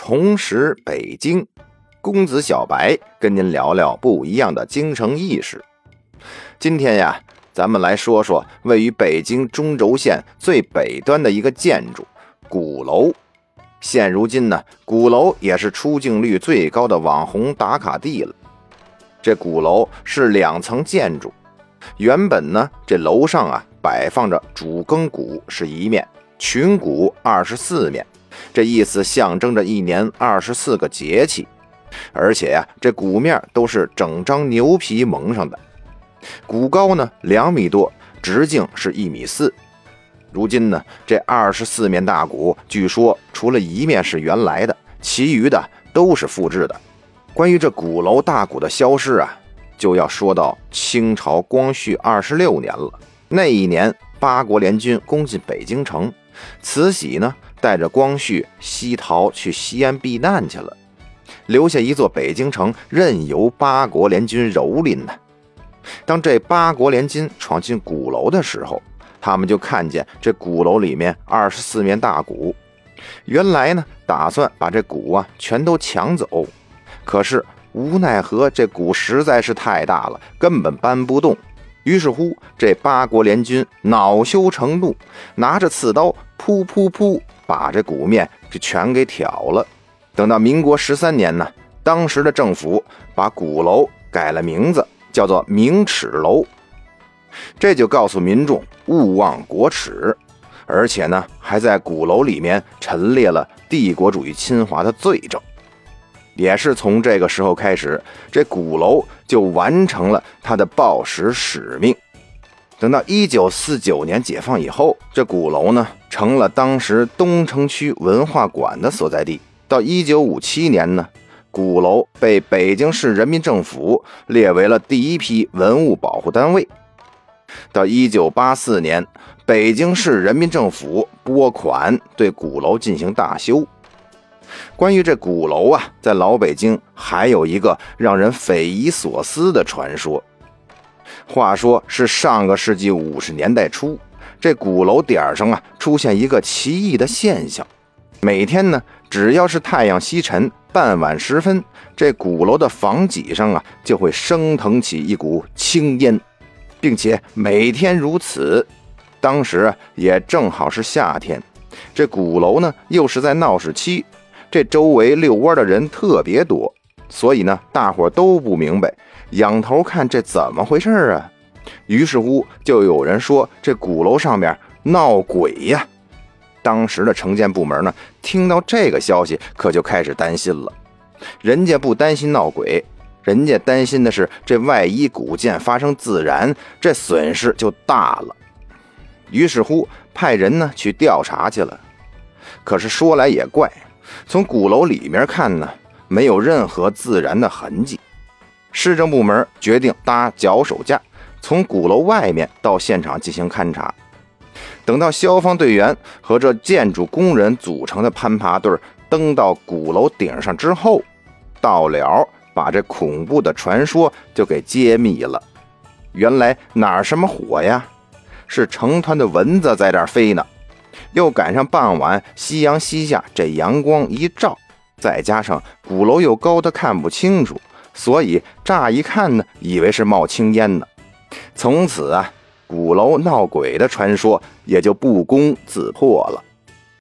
重拾北京，公子小白跟您聊聊不一样的京城异事。今天呀，咱们来说说位于北京中轴线最北端的一个建筑——鼓楼。现如今呢，鼓楼也是出镜率最高的网红打卡地了。这鼓楼是两层建筑，原本呢，这楼上啊摆放着主更鼓是一面，群鼓二十四面。这意思象征着一年二十四个节气，而且呀，这鼓面都是整张牛皮蒙上的。鼓高呢两米多，直径是一米四。如今呢，这二十四面大鼓，据说除了一面是原来的，其余的都是复制的。关于这鼓楼大鼓的消失啊，就要说到清朝光绪二十六年了。那一年，八国联军攻进北京城，慈禧呢。带着光绪西逃去西安避难去了，留下一座北京城，任由八国联军蹂躏呢。当这八国联军闯进鼓楼的时候，他们就看见这鼓楼里面二十四面大鼓。原来呢，打算把这鼓啊全都抢走，可是无奈何这鼓实在是太大了，根本搬不动。于是乎，这八国联军恼羞成怒，拿着刺刀，噗噗噗。把这鼓面就全给挑了。等到民国十三年呢，当时的政府把鼓楼改了名字，叫做明耻楼。这就告诉民众勿忘国耻，而且呢，还在鼓楼里面陈列了帝国主义侵华的罪证。也是从这个时候开始，这鼓楼就完成了它的报时使命。等到一九四九年解放以后，这鼓楼呢成了当时东城区文化馆的所在地。到一九五七年呢，鼓楼被北京市人民政府列为了第一批文物保护单位。到一九八四年，北京市人民政府拨款对鼓楼进行大修。关于这鼓楼啊，在老北京还有一个让人匪夷所思的传说。话说是上个世纪五十年代初，这鼓楼顶上啊出现一个奇异的现象，每天呢只要是太阳西沉，傍晚时分，这鼓楼的房脊上啊就会升腾起一股青烟，并且每天如此。当时也正好是夏天，这鼓楼呢又是在闹市区，这周围遛弯的人特别多，所以呢大伙都不明白。仰头看这怎么回事啊？于是乎就有人说这鼓楼上面闹鬼呀。当时的城建部门呢，听到这个消息，可就开始担心了。人家不担心闹鬼，人家担心的是这万一古建发生自燃，这损失就大了。于是乎派人呢去调查去了。可是说来也怪，从鼓楼里面看呢，没有任何自燃的痕迹。市政部门决定搭脚手架，从鼓楼外面到现场进行勘察。等到消防队员和这建筑工人组成的攀爬队登到鼓楼顶上之后，到了把这恐怖的传说就给揭秘了。原来哪儿什么火呀？是成团的蚊子在这儿飞呢。又赶上傍晚夕阳西下，这阳光一照，再加上鼓楼又高的看不清楚。所以乍一看呢，以为是冒青烟呢。从此啊，鼓楼闹鬼的传说也就不攻自破了。